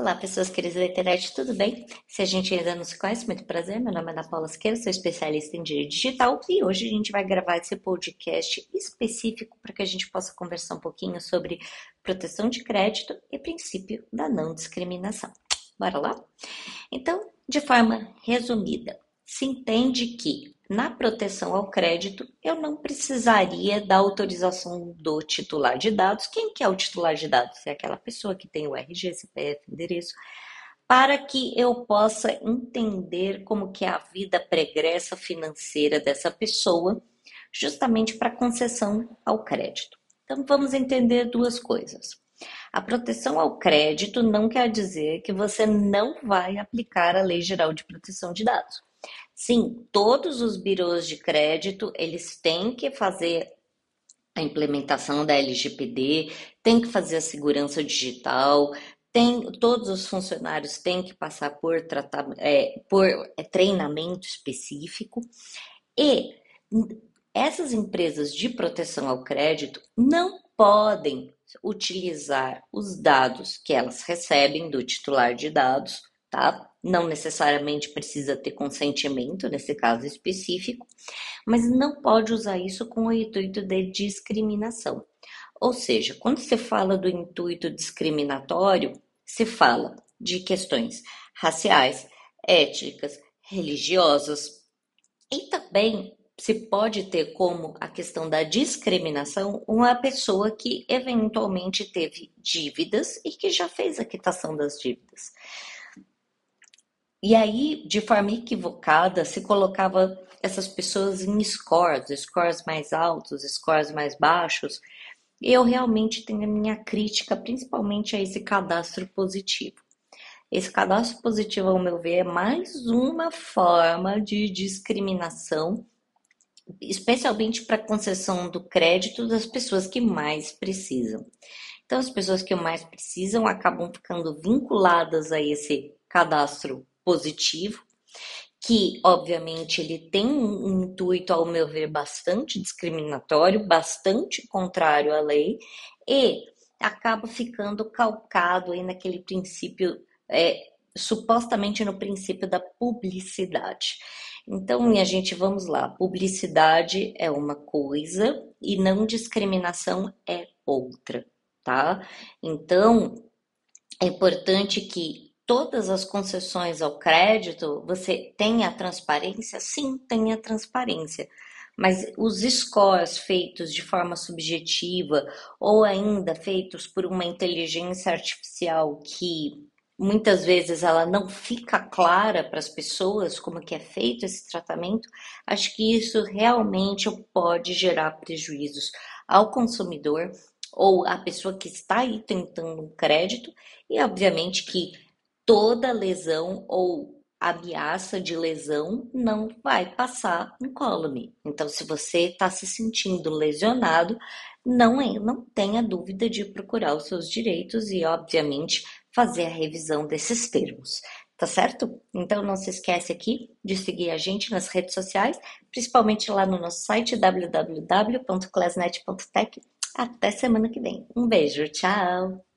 Olá, pessoas queridas da internet, tudo bem? Se a gente ainda não se conhece, muito prazer. Meu nome é Ana Paula Siqueira, sou especialista em direito digital e hoje a gente vai gravar esse podcast específico para que a gente possa conversar um pouquinho sobre proteção de crédito e princípio da não discriminação. Bora lá? Então, de forma resumida, se entende que na proteção ao crédito eu não precisaria da autorização do titular de dados. Quem que é o titular de dados? É aquela pessoa que tem o RG, CPF, endereço, para que eu possa entender como que é a vida pregressa financeira dessa pessoa, justamente para concessão ao crédito. Então vamos entender duas coisas. A proteção ao crédito não quer dizer que você não vai aplicar a Lei Geral de Proteção de Dados. Sim, todos os birôs de crédito, eles têm que fazer a implementação da LGPD, tem que fazer a segurança digital, tem, todos os funcionários têm que passar por, tratar, é, por é, treinamento específico. E essas empresas de proteção ao crédito não podem utilizar os dados que elas recebem do titular de dados tá? Não necessariamente precisa ter consentimento nesse caso específico, mas não pode usar isso com o intuito de discriminação. Ou seja, quando se fala do intuito discriminatório, se fala de questões raciais, étnicas, religiosas e também se pode ter como a questão da discriminação uma pessoa que eventualmente teve dívidas e que já fez a quitação das dívidas. E aí, de forma equivocada, se colocava essas pessoas em scores, scores mais altos, scores mais baixos. Eu realmente tenho a minha crítica, principalmente a esse cadastro positivo. Esse cadastro positivo, ao meu ver, é mais uma forma de discriminação, especialmente para concessão do crédito das pessoas que mais precisam. Então, as pessoas que mais precisam acabam ficando vinculadas a esse cadastro positivo, que obviamente ele tem um intuito, ao meu ver, bastante discriminatório, bastante contrário à lei, e acaba ficando calcado aí naquele princípio, é, supostamente no princípio da publicidade. Então, minha gente, vamos lá. Publicidade é uma coisa e não discriminação é outra, tá? Então, é importante que todas as concessões ao crédito, você tem a transparência? Sim, tem a transparência. Mas os scores feitos de forma subjetiva ou ainda feitos por uma inteligência artificial que muitas vezes ela não fica clara para as pessoas como que é feito esse tratamento, acho que isso realmente pode gerar prejuízos ao consumidor ou à pessoa que está aí tentando um crédito e obviamente que toda lesão ou ameaça de lesão não vai passar incólume. Então, se você está se sentindo lesionado, não, não tenha dúvida de procurar os seus direitos e, obviamente, fazer a revisão desses termos. Tá certo? Então não se esquece aqui de seguir a gente nas redes sociais, principalmente lá no nosso site www.classnet.tech. Até semana que vem. Um beijo, tchau!